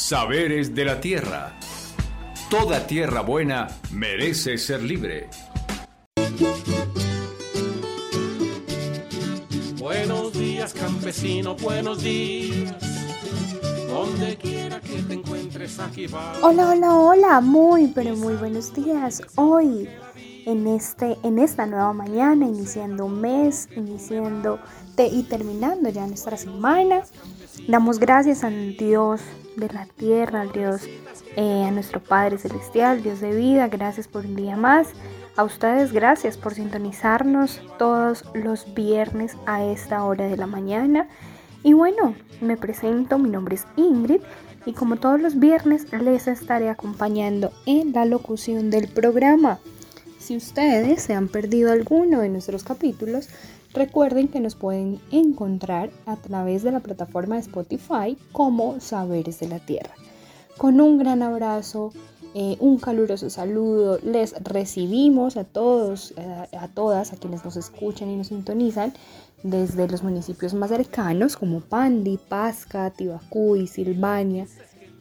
Saberes de la Tierra. Toda tierra buena merece ser libre. Buenos días, campesino, buenos días. Donde quiera que te encuentres aquí va. Hola, hola, hola, muy, pero muy buenos días. Hoy, en, este, en esta nueva mañana, iniciando un mes, iniciando y terminando ya nuestra semana, damos gracias a Dios de la tierra, al Dios, eh, a nuestro Padre Celestial, Dios de vida, gracias por un día más. A ustedes gracias por sintonizarnos todos los viernes a esta hora de la mañana. Y bueno, me presento, mi nombre es Ingrid y como todos los viernes les estaré acompañando en la locución del programa. Si ustedes se han perdido alguno de nuestros capítulos, recuerden que nos pueden encontrar a través de la plataforma de Spotify como Saberes de la Tierra. Con un gran abrazo, eh, un caluroso saludo. Les recibimos a todos, eh, a todas, a quienes nos escuchan y nos sintonizan desde los municipios más cercanos como Pandi, Pasca, Tibacuy, Silvania,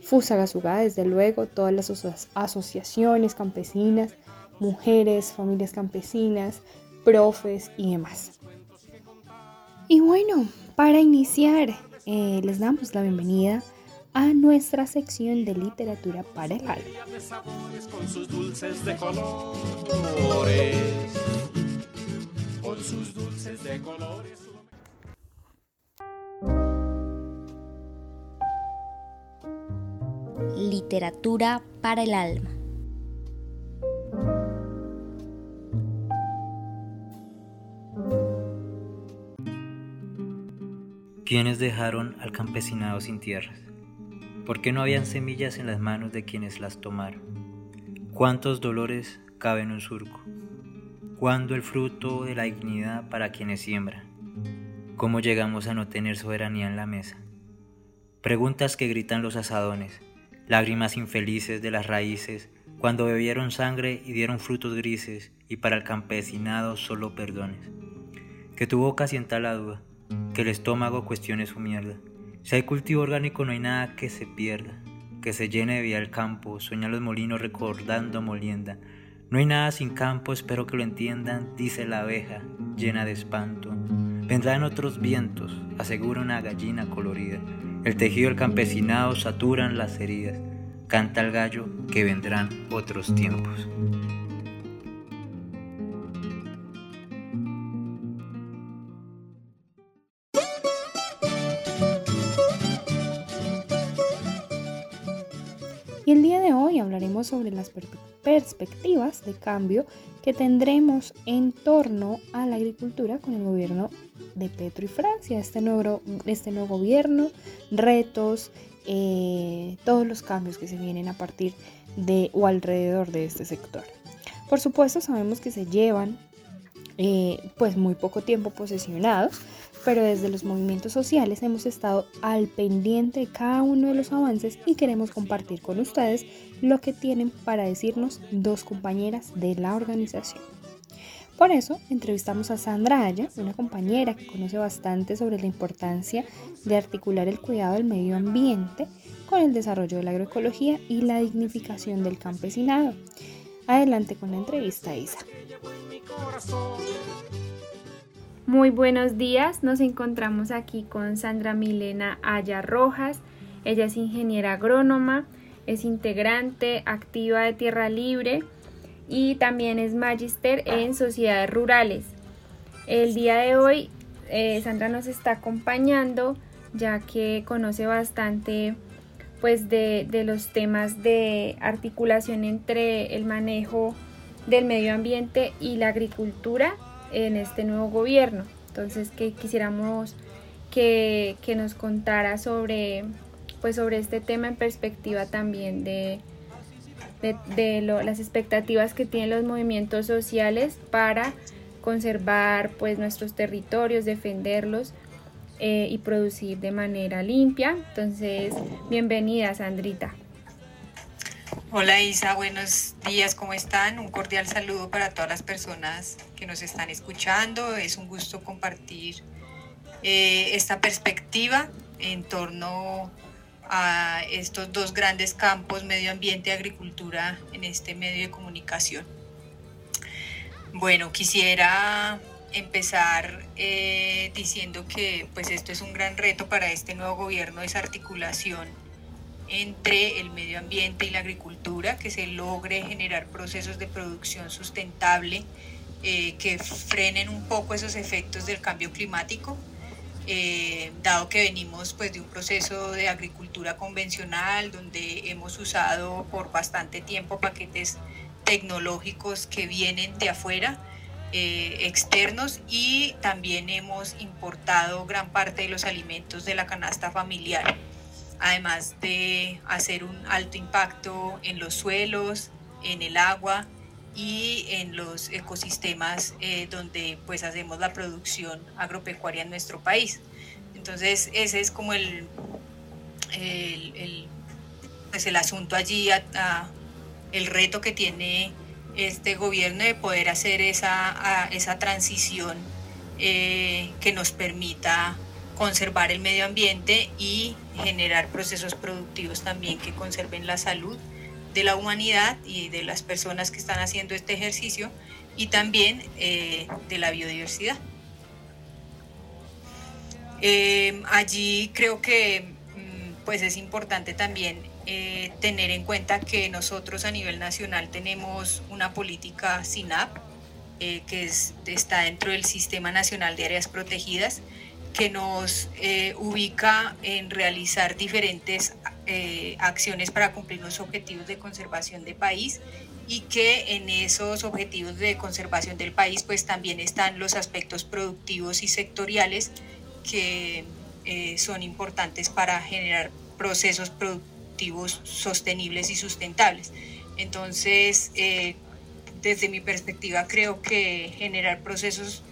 Fusagasugá, desde luego, todas las asociaciones campesinas, mujeres, familias campesinas, profes y demás. Y bueno, para iniciar, eh, les damos la bienvenida a nuestra sección de literatura para el alma. Literatura para el alma. ¿Quiénes dejaron al campesinado sin tierras? ¿Por qué no habían semillas en las manos de quienes las tomaron? ¿Cuántos dolores caben en un surco? ¿Cuándo el fruto de la dignidad para quienes siembran? ¿Cómo llegamos a no tener soberanía en la mesa? Preguntas que gritan los asadones, lágrimas infelices de las raíces, cuando bebieron sangre y dieron frutos grises, y para el campesinado solo perdones. Que tu boca sienta la duda, el estómago cuestione su mierda, si hay cultivo orgánico no hay nada que se pierda, que se llene de vida el campo, sueñan los molinos recordando molienda. No hay nada sin campo, espero que lo entiendan, dice la abeja, llena de espanto. Vendrán otros vientos, asegura una gallina colorida. El tejido del campesinado saturan las heridas. Canta el gallo que vendrán otros tiempos. Y el día de hoy hablaremos sobre las perspectivas de cambio que tendremos en torno a la agricultura con el gobierno de Petro y Francia, este nuevo, este gobierno, retos, eh, todos los cambios que se vienen a partir de o alrededor de este sector. Por supuesto sabemos que se llevan eh, pues muy poco tiempo posesionados, pero desde los movimientos sociales hemos estado al pendiente de cada uno de los avances y queremos compartir con ustedes lo que tienen para decirnos dos compañeras de la organización. Por eso entrevistamos a Sandra Aya, una compañera que conoce bastante sobre la importancia de articular el cuidado del medio ambiente con el desarrollo de la agroecología y la dignificación del campesinado. Adelante con la entrevista, Isa. Muy buenos días, nos encontramos aquí con Sandra Milena Aya Rojas. Ella es ingeniera agrónoma, es integrante activa de Tierra Libre y también es magister en sociedades rurales. El día de hoy eh, Sandra nos está acompañando ya que conoce bastante pues de los temas de articulación entre el manejo del medio ambiente y la agricultura en este nuevo gobierno. Entonces, que quisiéramos que, nos contara sobre, pues, sobre este tema en perspectiva también de, de, las expectativas que tienen los movimientos sociales para conservar pues, nuestros territorios, defenderlos eh, y producir de manera limpia. Entonces, bienvenida, Sandrita. Hola Isa, buenos días, ¿cómo están? Un cordial saludo para todas las personas que nos están escuchando. Es un gusto compartir eh, esta perspectiva en torno a estos dos grandes campos, medio ambiente y agricultura, en este medio de comunicación. Bueno, quisiera empezar eh, diciendo que pues esto es un gran reto para este nuevo gobierno, esa articulación entre el medio ambiente y la agricultura, que se logre generar procesos de producción sustentable eh, que frenen un poco esos efectos del cambio climático, eh, dado que venimos pues de un proceso de agricultura convencional donde hemos usado por bastante tiempo paquetes tecnológicos que vienen de afuera, eh, externos y también hemos importado gran parte de los alimentos de la canasta familiar, además de hacer un alto impacto en los suelos, en el agua y en los ecosistemas eh, donde pues hacemos la producción agropecuaria en nuestro país. Entonces ese es como el, el, pues el asunto allí el reto que tiene este gobierno de poder hacer esa, esa transición eh, que nos permita conservar el medio ambiente y generar procesos productivos también que conserven la salud de la humanidad y de las personas que están haciendo este ejercicio y también eh, de la biodiversidad. Eh, allí creo que mm, pues es importante también eh, tener en cuenta que nosotros a nivel nacional tenemos una política SINAP, eh, que está dentro del Sistema Nacional de Áreas Protegidas, que nos eh, ubica en realizar diferentes acciones para cumplir los objetivos de conservación de país y que en esos objetivos de conservación del país pues también están los aspectos productivos y sectoriales que son importantes para generar procesos productivos sostenibles y sustentables. Entonces, eh, desde mi perspectiva, creo que generar procesos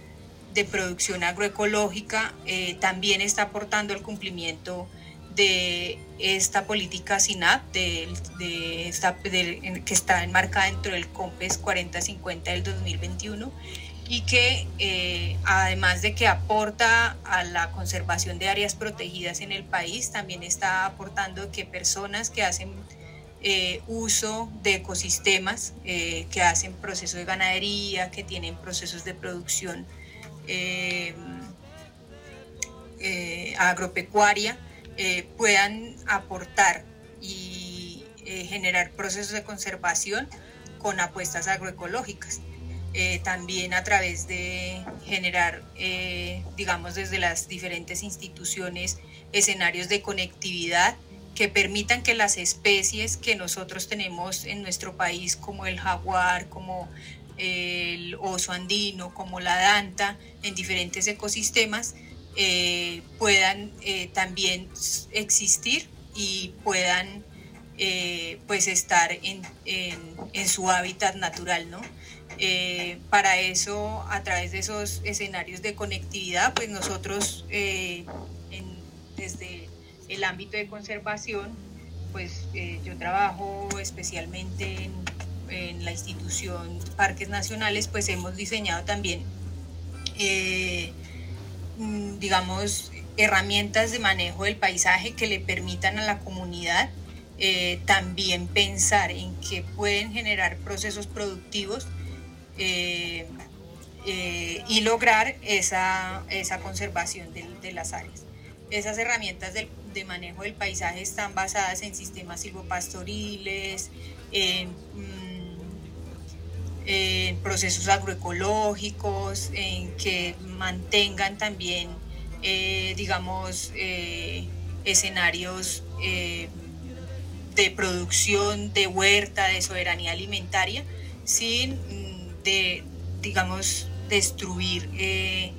de producción agroecológica eh, también está aportando el cumplimiento de esta política SINAP, de, que está enmarcada dentro del COMPES 4050 del 2021 y que eh, además de que aporta a la conservación de áreas protegidas en el país, también está aportando que personas que hacen eh, uso de ecosistemas, que hacen procesos de ganadería, que tienen procesos de producción agropecuaria, puedan aportar y generar procesos de conservación con apuestas agroecológicas. Eh, también a través de generar, eh, digamos, desde las diferentes instituciones, escenarios de conectividad que permitan que las especies que nosotros tenemos en nuestro país, como el jaguar, como el oso andino, como la danta, en diferentes ecosistemas, eh, puedan también existir y puedan pues estar en, en, su hábitat natural, ¿no? Eh, para eso, a través de esos escenarios de conectividad, pues nosotros eh, desde el ámbito de conservación, pues eh, yo trabajo especialmente en, en, la institución Parques Nacionales, pues hemos diseñado también, mm, digamos, herramientas de manejo del paisaje que le permitan a la comunidad también pensar en que pueden generar procesos productivos eh, eh, y lograr esa, esa conservación de, las áreas. Esas herramientas de, manejo del paisaje están basadas en sistemas silvopastoriles, en, mm, en procesos agroecológicos, en que mantengan también, eh, digamos, escenarios de producción de huerta, de soberanía alimentaria, sin de, digamos, destruir eh,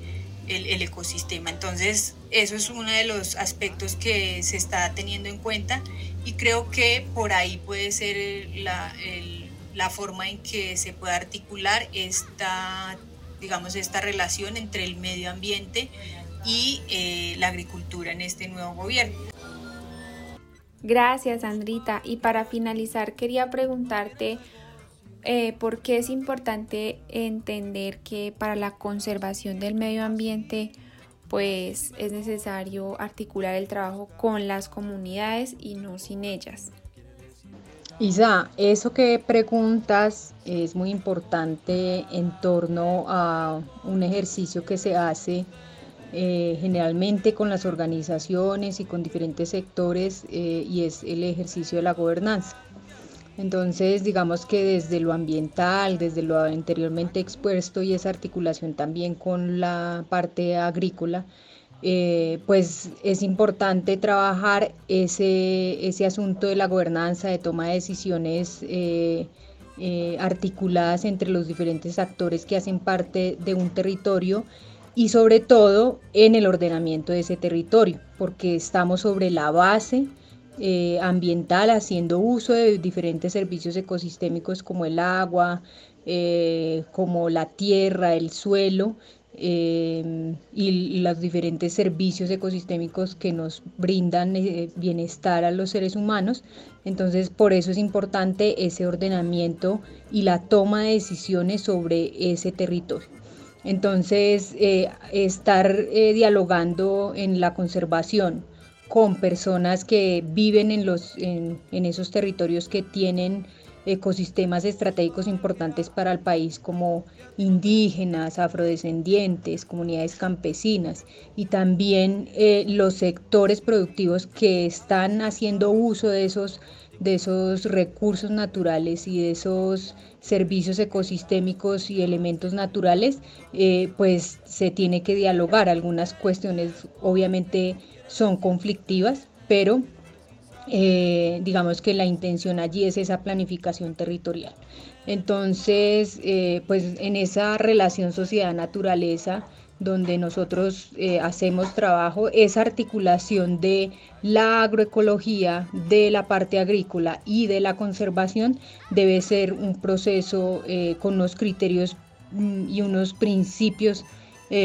el, ecosistema. Entonces, eso es uno de los aspectos que se está teniendo en cuenta y creo que por ahí puede ser la, la forma en que se puede articular esta, digamos, esta relación entre el medio ambiente y eh, la agricultura en este nuevo gobierno. Gracias, Andrita. Y para finalizar, quería preguntarte eh, porque es importante entender que para la conservación del medio ambiente pues es necesario articular el trabajo con las comunidades y no sin ellas. Isa, eso que preguntas es muy importante en torno a un ejercicio que se hace eh, generalmente con las organizaciones y con diferentes sectores eh, y es el ejercicio de la gobernanza. Entonces, digamos que desde lo ambiental, desde lo anteriormente expuesto y esa articulación también con la parte agrícola, eh, pues es importante trabajar ese, ese asunto de la gobernanza, de toma de decisiones articuladas entre los diferentes actores que hacen parte de un territorio y sobre todo en el ordenamiento de ese territorio, porque estamos sobre la base eh, ambiental haciendo uso de diferentes servicios ecosistémicos como el agua, eh, como la tierra, el suelo eh, y, los diferentes servicios ecosistémicos que nos brindan bienestar a los seres humanos. Entonces, por eso es importante ese ordenamiento y la toma de decisiones sobre ese territorio. Entonces, eh, estar eh, dialogando en la conservación con personas que viven en, los, en, esos territorios que tienen ecosistemas estratégicos importantes para el país como indígenas, afrodescendientes, comunidades campesinas y también eh, los sectores productivos que están haciendo uso de esos, de esos recursos naturales y de esos servicios ecosistémicos y elementos naturales, eh, pues se tiene que dialogar. Algunas cuestiones obviamente son conflictivas, pero eh, digamos que la intención allí es esa planificación territorial. Entonces, eh, pues en esa relación sociedad-naturaleza, donde nosotros eh, hacemos trabajo, esa articulación de la agroecología, de la parte agrícola y de la conservación debe ser un proceso con unos criterios mm, y unos principios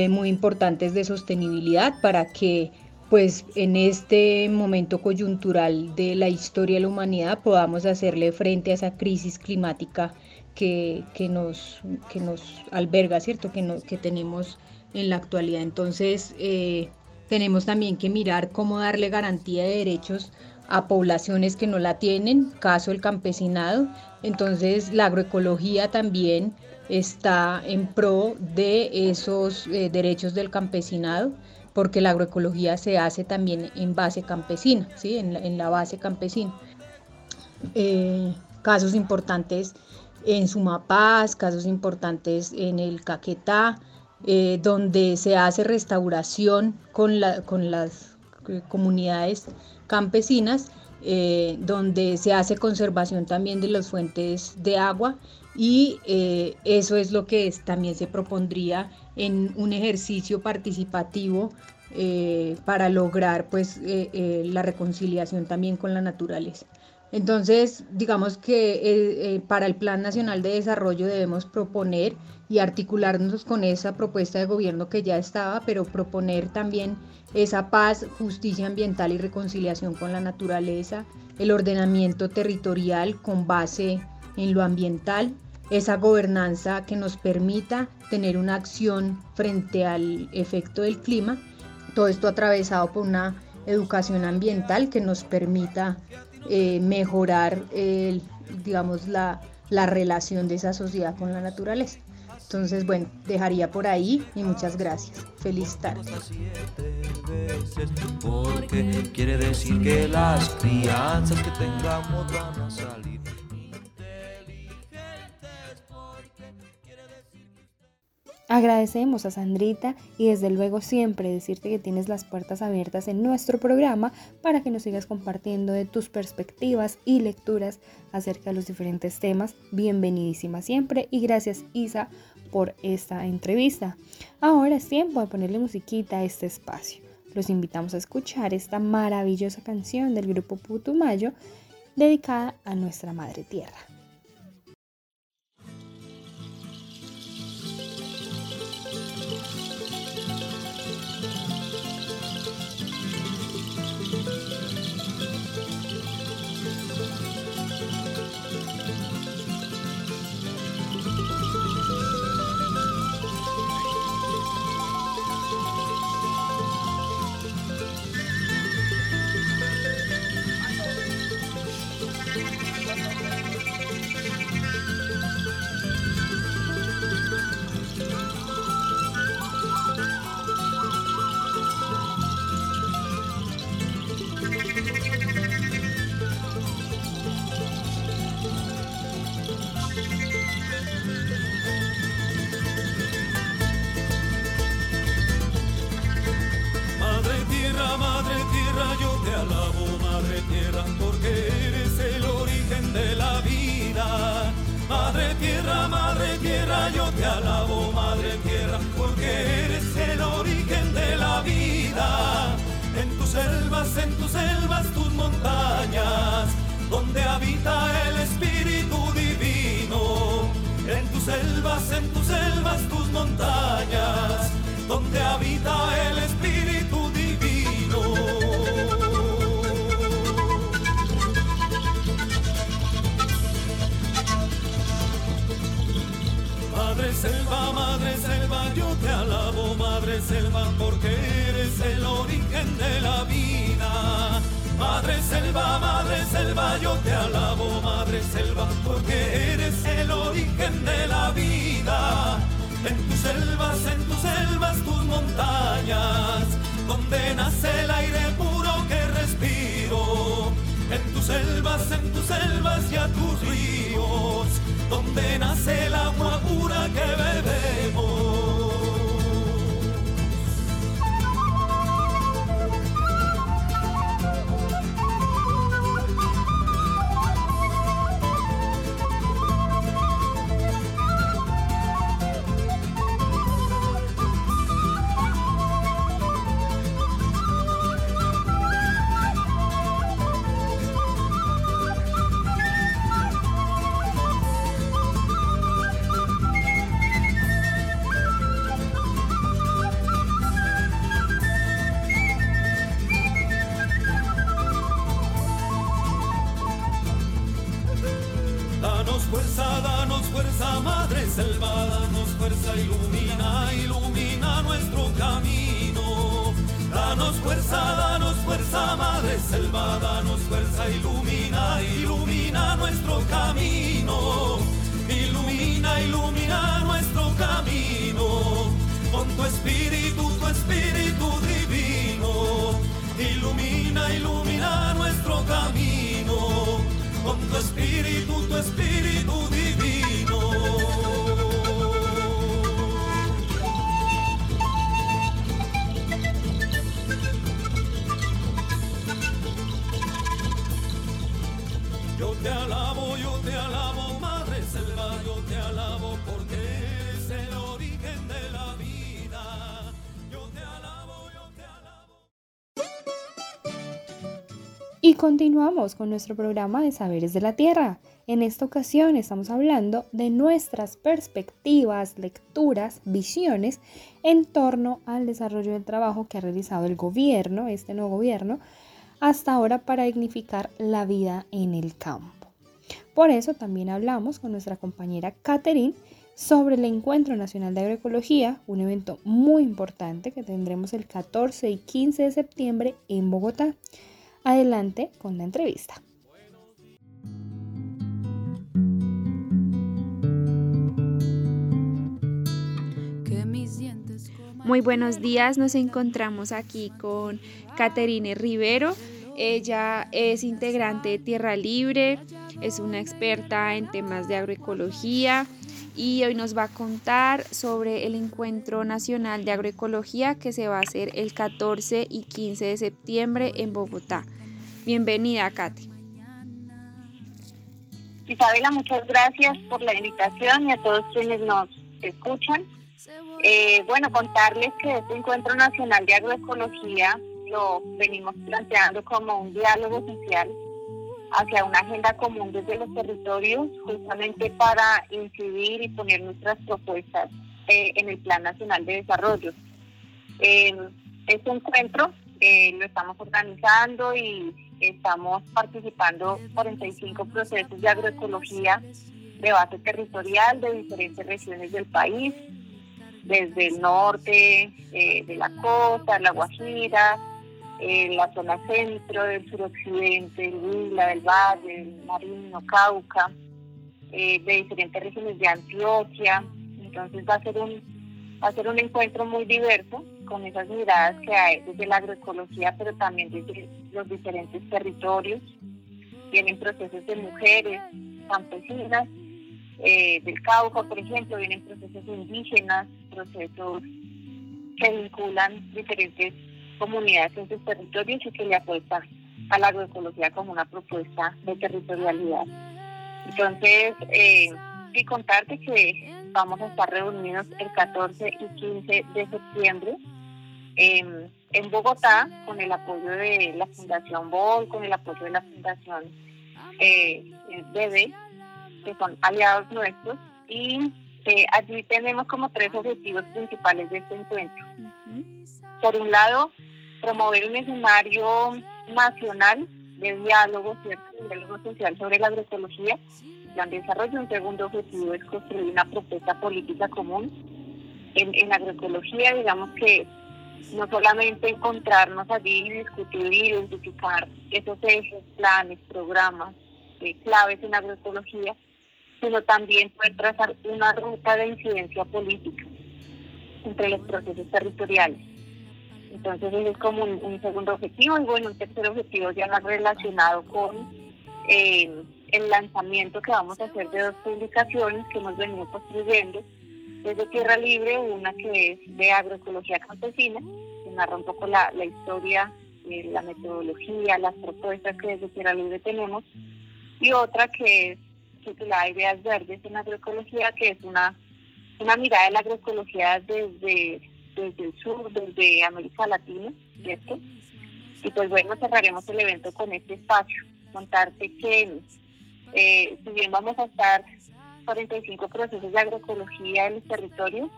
muy importantes de sostenibilidad para que pues en este momento coyuntural de la historia de la humanidad podamos hacerle frente a esa crisis climática que, nos, que nos alberga, ¿cierto? Que, no, que tenemos en la actualidad. Entonces, eh, tenemos también que mirar cómo darle garantía de derechos a poblaciones que no la tienen, caso el campesinado. Entonces, la agroecología también está en pro de esos eh, derechos del campesinado, porque la agroecología se hace también en base campesina, ¿sí? en, la, base campesina. Eh, casos importantes en Sumapaz, casos importantes en el Caquetá, eh, donde se hace restauración con, las eh, comunidades campesinas, donde se hace conservación también de las fuentes de agua y eso es lo que también se propondría en un ejercicio participativo para lograr pues la reconciliación también con la naturaleza. Entonces, digamos que para el Plan Nacional de Desarrollo debemos proponer y articularnos con esa propuesta de gobierno que ya estaba, pero proponer también esa paz, justicia ambiental y reconciliación con la naturaleza, el ordenamiento territorial con base en lo ambiental, esa gobernanza que nos permita tener una acción frente al efecto del clima, todo esto atravesado por una educación ambiental que nos permita eh, mejorar digamos, la, la relación de esa sociedad con la naturaleza. Entonces, bueno, dejaría por ahí y muchas gracias. Feliz tarde. Agradecemos a Sandrita y desde luego siempre decirte que tienes las puertas abiertas en nuestro programa para que nos sigas compartiendo de tus perspectivas y lecturas acerca de los diferentes temas. Bienvenidísima siempre y gracias Isa por esta entrevista. Ahora es tiempo de ponerle musiquita a este espacio. Los invitamos a escuchar esta maravillosa canción del grupo Putumayo dedicada a nuestra Madre Tierra. Yo te alabo, madre selva, porque eres el origen de la vida. En tus selvas, en tus selvas, tus montañas, donde nace el aire puro que respiro. En tus selvas, en tus selvas y a tus ríos, donde nace el agua pura que bebemos. Fuerza, Madre Selva, danos fuerza, ilumina, ilumina nuestro camino. Danos fuerza, danos fuerza, Madre Selva, danos fuerza, ilumina, ilumina nuestro camino. Ilumina, ilumina nuestro camino. Con tu espíritu, tu espíritu divino. Ilumina, ilumina nuestro camino con tu espíritu, tu espíritu Y continuamos con nuestro programa de Saberes de la Tierra. En esta ocasión estamos hablando de nuestras perspectivas, lecturas, visiones en torno al desarrollo del trabajo que ha realizado el gobierno, este nuevo gobierno, hasta ahora para dignificar la vida en el campo. Por eso también hablamos con nuestra compañera Catherine sobre el Encuentro Nacional de Agroecología, un evento muy importante que tendremos el 14 y 15 de septiembre en Bogotá. Adelante con la entrevista. Muy buenos días, nos encontramos aquí con Caterine Rivero. Ella es integrante de Tierra Libre, es una experta en temas de agroecología y hoy nos va a contar sobre el Encuentro Nacional de Agroecología que se va a hacer el 14 y 15 de septiembre en Bogotá. Bienvenida, Katy. Isabela, muchas gracias por la invitación y a todos quienes nos escuchan. Eh, bueno, contarles que este Encuentro Nacional de Agroecología lo venimos planteando como un diálogo social hacia una agenda común desde los territorios, justamente para incidir y poner nuestras propuestas eh, en el Plan Nacional de Desarrollo. Eh, este encuentro eh, lo estamos organizando y estamos participando 45 procesos de agroecología de base territorial de diferentes regiones del país, desde el norte, eh, de la costa, la Guajira, eh, la zona centro, del suroccidente, el Huila, del Valle, el Marino, Cauca, eh, de diferentes regiones de Antioquia. Entonces va a ser un va a ser un encuentro muy diverso con esas miradas que hay desde la agroecología, pero también desde los diferentes territorios. Vienen procesos de mujeres, campesinas, eh, del Cauca, por ejemplo, vienen procesos indígenas, procesos que vinculan diferentes comunidades en sus territorios y que le apuestan a la agroecología como una propuesta de territorialidad. Entonces, eh, y contarte que vamos a estar reunidos el 14 y 15 de septiembre en, en Bogotá con el apoyo de la Fundación BOL, con el apoyo de la Fundación eh, BB, que son aliados nuestros, y eh, allí tenemos como tres objetivos principales de este encuentro. Por un lado, promover un escenario nacional de diálogo, ¿cierto? Un diálogo social sobre la agroecología, plan de desarrollo. Un segundo objetivo es construir una propuesta política común en, en agroecología, digamos que no solamente encontrarnos allí y discutir y identificar esos ejes, planes, programas, eh, claves en agroecología, sino también poder trazar una ruta de incidencia política entre los procesos territoriales. Entonces ese es como un, segundo objetivo y bueno, un tercer objetivo ya más relacionado con eh, el lanzamiento que vamos a hacer de dos publicaciones que hemos venido construyendo desde Tierra Libre, una que es de agroecología campesina, que narra un poco la, historia, eh, la metodología, las propuestas que desde Tierra Libre tenemos, y otra que es titulada Ideas Verdes en Agroecología, que es una, una mirada de la agroecología desde, desde el sur, desde América Latina, ¿cierto? Y pues bueno, cerraremos el evento con este espacio, contarte que eh, si bien vamos a estar 45 procesos de agroecología en los territorios,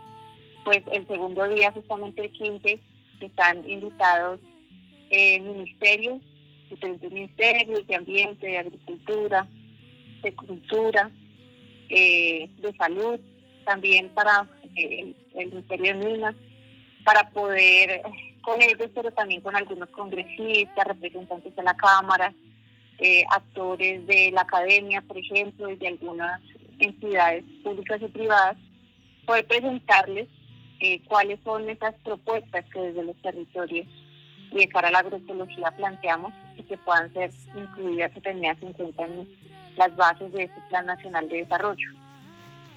pues el segundo día, justamente el 15, están invitados eh, ministerios, diferentes ministerios de ambiente, de agricultura, de cultura, eh, de salud, también para eh, el Ministerio de Minas, para poder con ellos, pero también con algunos congresistas, representantes de la Cámara, eh, actores de la academia, por ejemplo, y de algunas entidades públicas y privadas, poder presentarles eh, cuáles son esas propuestas que desde los territorios y de cara a la agroecología planteamos y que puedan ser incluidas y tenidas en cuenta en las bases de este Plan Nacional de Desarrollo.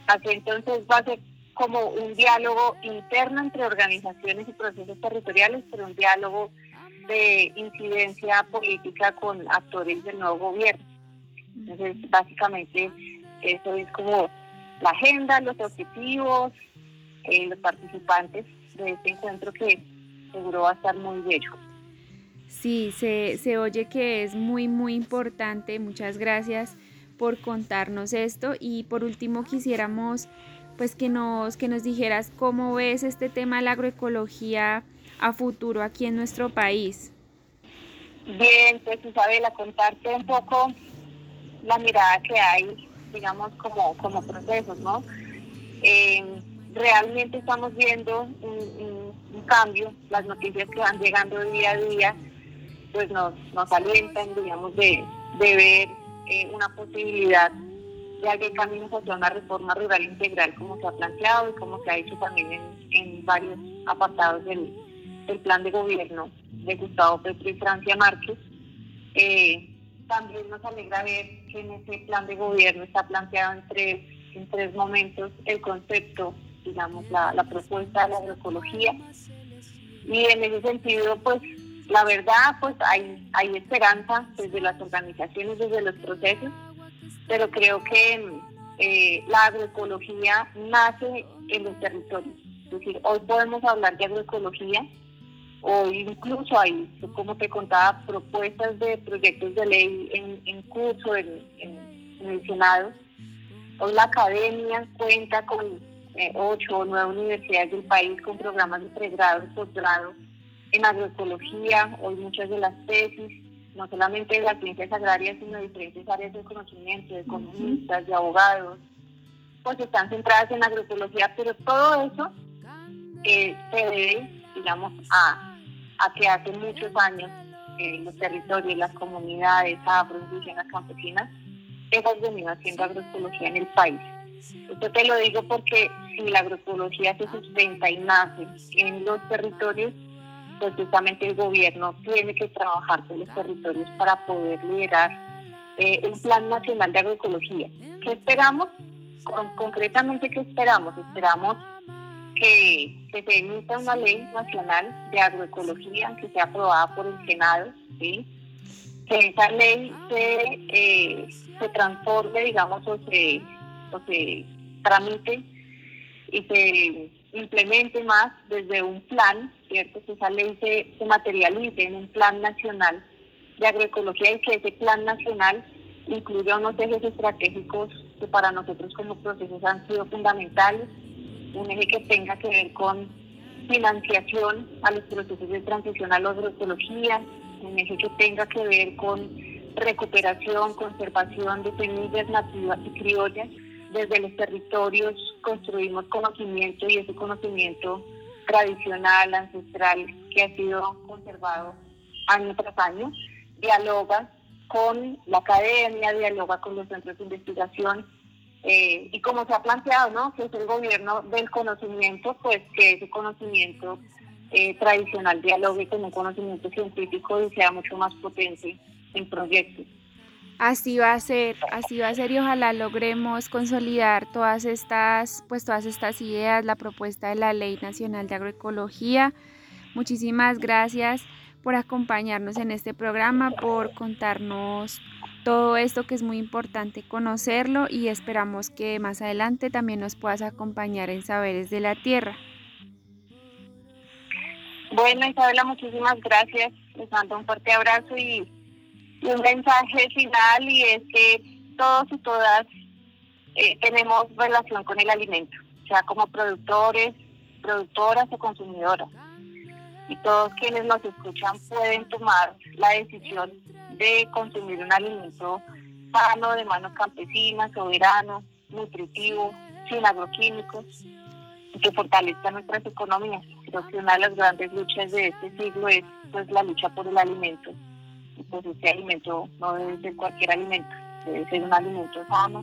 Así entonces va a ser como un diálogo interno entre organizaciones y procesos territoriales, pero un diálogo de incidencia política con actores del nuevo gobierno. Entonces, básicamente, eso es como la agenda, los objetivos, eh, los participantes de este encuentro que seguro va a estar muy bello. Sí, se, se oye que es muy, muy importante. Muchas gracias por contarnos esto. Y por último, quisiéramos pues que nos, que nos dijeras cómo ves este tema de la agroecología a futuro aquí en nuestro país. Bien, pues Isabela, contarte un poco la mirada que hay, digamos, como, como procesos, ¿no? Eh, realmente estamos viendo un, cambio, las noticias que van llegando día a día, pues nos, nos alientan, digamos, de, de ver eh, una posibilidad de abrir caminos hacia una reforma rural integral como se ha planteado y como se ha hecho también en, en varios apartados del, del plan de gobierno de Gustavo Petro y Francia Márquez. Eh, también nos alegra ver que en ese plan de gobierno está planteado en tres, en tres momentos el concepto, digamos, la, la propuesta de la agroecología. Y en ese sentido, pues, la verdad, pues hay, hay esperanza desde las organizaciones, desde los procesos, pero creo que eh, la agroecología nace en los territorios. Es decir, hoy podemos hablar de agroecología o incluso hay, como te contaba, propuestas de proyectos de ley en, curso en, el Senado. Hoy la academia cuenta con eh, ocho o nueve universidades del país con programas de pregrado y posgrado en agroecología. Hoy muchas de las tesis, no solamente de las ciencias agrarias, sino de diferentes áreas de conocimiento, de economistas, de abogados, pues están centradas en agroecología, pero todo eso eh, se debe, digamos, a a que hace muchos años en los territorios, las comunidades afro, indígenas, campesinas, hemos venido haciendo agroecología en el país. Esto te lo digo porque si la agroecología se sustenta y nace en los territorios, pues justamente el gobierno tiene que trabajar con los territorios para poder liderar eh, un plan nacional de agroecología. ¿Qué esperamos? concretamente, ¿qué esperamos? Esperamos que, se emita una ley nacional de agroecología que sea aprobada por el Senado, que esa ley se, eh, se transforme, digamos, o se, o se tramite y se implemente más desde un plan, ¿cierto? Que esa ley se, se materialice en un plan nacional de agroecología y que ese plan nacional incluye unos ejes estratégicos que para nosotros como procesos han sido fundamentales, un eje que tenga que ver con financiación a los procesos de transición a la agroecología, un eje que tenga que ver con recuperación, conservación de semillas nativas y criollas. Desde los territorios construimos conocimiento y ese conocimiento tradicional, ancestral, que ha sido conservado año tras año, dialoga con la academia, dialoga con los centros de investigación eh, y como se ha planteado, ¿no? Que es el gobierno del conocimiento, pues que ese conocimiento eh, tradicional dialogue con un conocimiento científico y sea mucho más potente en proyectos. Así va a ser, así va a ser y ojalá logremos consolidar todas estas, pues todas estas ideas, la propuesta de la Ley Nacional de Agroecología. Muchísimas gracias por acompañarnos en este programa, por contarnos todo esto que es muy importante conocerlo y esperamos que más adelante también nos puedas acompañar en Saberes de la Tierra. Bueno, Isabela, muchísimas gracias. Les mando un fuerte abrazo y un mensaje final y es que todos y todas eh, tenemos relación con el alimento, sea como productores, productoras o consumidoras. Y todos quienes nos escuchan pueden tomar la decisión de consumir un alimento sano, de manos campesinas, soberano, nutritivo, sin agroquímicos, que fortalezca nuestras economías. Creo que una de las grandes luchas de este siglo es pues la lucha por el alimento pues este alimento no debe ser cualquier alimento, debe ser un alimento sano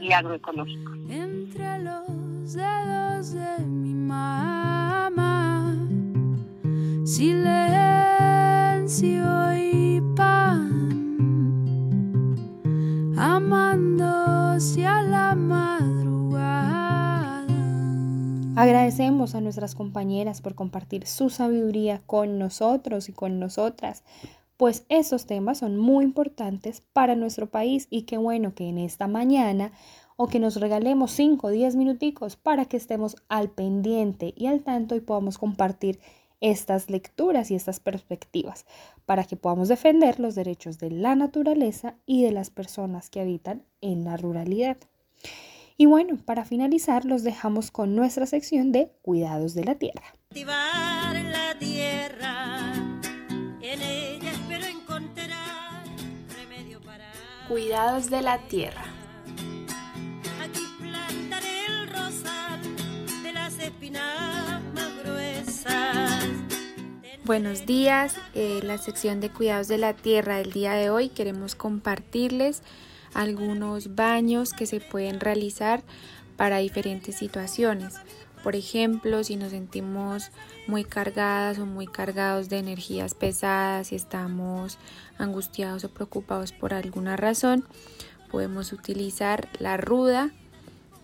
y agroecológico. Entre los dedos de mi mamá, silencio y pan, amándose a la madrugada. Agradecemos a nuestras compañeras por compartir su sabiduría con nosotros y con nosotras pues estos temas son muy importantes para nuestro país y qué bueno que en esta mañana o que nos regalemos 5 o 10 minuticos para que estemos al pendiente y al tanto y podamos compartir estas lecturas y estas perspectivas para que podamos defender los derechos de la naturaleza y de las personas que habitan en la ruralidad. Y bueno, para finalizar los dejamos con nuestra sección de Cuidados de. La tierra Cuidados de la tierra. Aquí plantaré el rosal de las espinas más gruesas. Buenos días, eh, la sección de cuidados de la tierra del día de hoy queremos compartirles algunos baños que se pueden realizar para diferentes situaciones. Por ejemplo, si nos sentimos muy cargadas o muy cargados de energías pesadas, si estamos angustiados o preocupados por alguna razón, podemos utilizar la ruda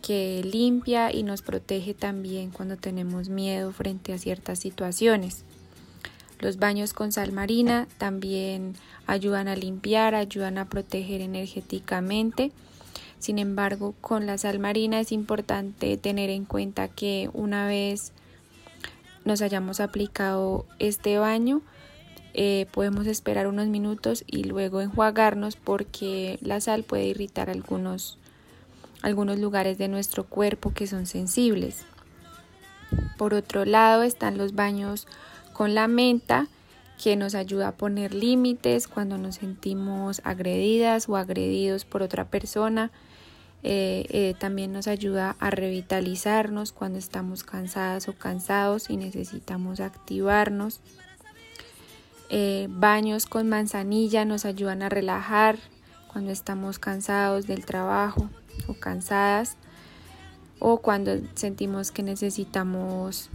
que limpia y nos protege también cuando tenemos miedo frente a ciertas situaciones. Los baños con sal marina también ayudan a limpiar, ayudan a proteger energéticamente sin embargo, con la sal marina es importante tener en cuenta que una vez nos hayamos aplicado este baño, eh, podemos esperar unos minutos y luego enjuagarnos porque la sal puede irritar algunos, algunos lugares de nuestro cuerpo que son sensibles. Por otro lado están los baños con la menta que nos ayuda a poner límites cuando nos sentimos agredidas o agredidos por otra persona. Eh, eh, también nos ayuda a revitalizarnos cuando estamos cansadas o cansados y necesitamos activarnos. Eh, baños con manzanilla nos ayudan a relajar cuando estamos cansados del trabajo o cansadas o cuando sentimos que necesitamos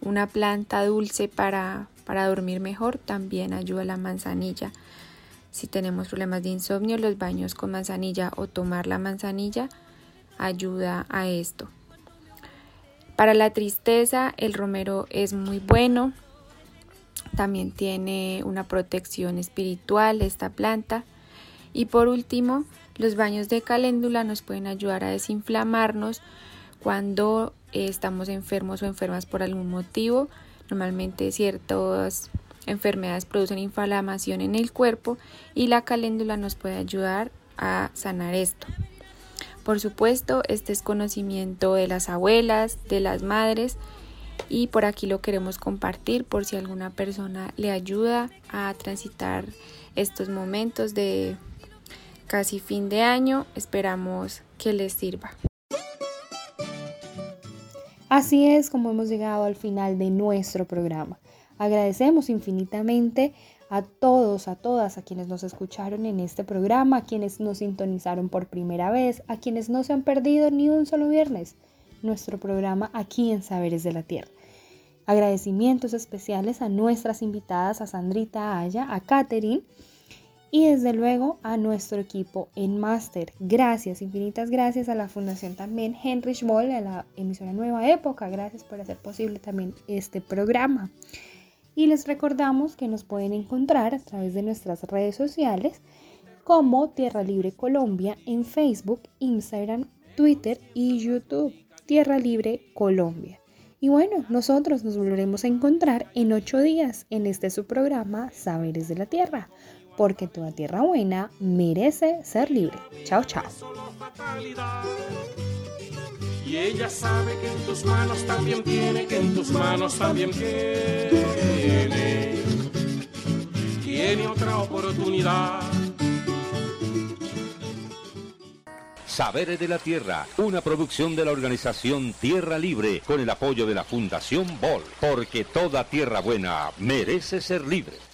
una planta dulce para, para dormir mejor, también ayuda la manzanilla. Si tenemos problemas de insomnio, los baños con manzanilla o tomar la manzanilla ayuda a esto. Para la tristeza, el romero es muy bueno. También tiene una protección espiritual esta planta. Y por último, los baños de caléndula nos pueden ayudar a desinflamarnos cuando estamos enfermos o enfermas por algún motivo. Normalmente ciertos enfermedades producen inflamación en el cuerpo y la caléndula nos puede ayudar a sanar esto. Por supuesto, este es conocimiento de las abuelas, de las madres y por aquí lo queremos compartir por si alguna persona le ayuda a transitar estos momentos de casi fin de año. Esperamos que les sirva. Así es como hemos llegado al final de nuestro programa. Agradecemos infinitamente a todos, a todas, a quienes nos escucharon en este programa, a quienes nos sintonizaron por primera vez, a quienes no se han perdido ni un solo viernes nuestro programa aquí en Saberes de la Tierra. Agradecimientos especiales a nuestras invitadas, a Sandrita Aya, a Katherine y desde luego a nuestro equipo en Máster. Gracias, infinitas gracias a la Fundación también Heinrich Boll, a la emisora Nueva Época. Gracias por hacer posible también este programa. Y les recordamos que nos pueden encontrar a través de nuestras redes sociales como Tierra Libre Colombia en Facebook, Instagram, Twitter y YouTube. Tierra Libre Colombia. Y bueno, nosotros nos volveremos a encontrar en ocho días en este su programa Saberes de la Tierra, porque toda tierra buena merece ser libre. Chao, chao. Y ella sabe que en tus manos también tiene, que en tus manos también tiene. Tiene otra oportunidad. Saberes de la Tierra, una producción de la organización Tierra Libre con el apoyo de la Fundación Bol, porque toda tierra buena merece ser libre.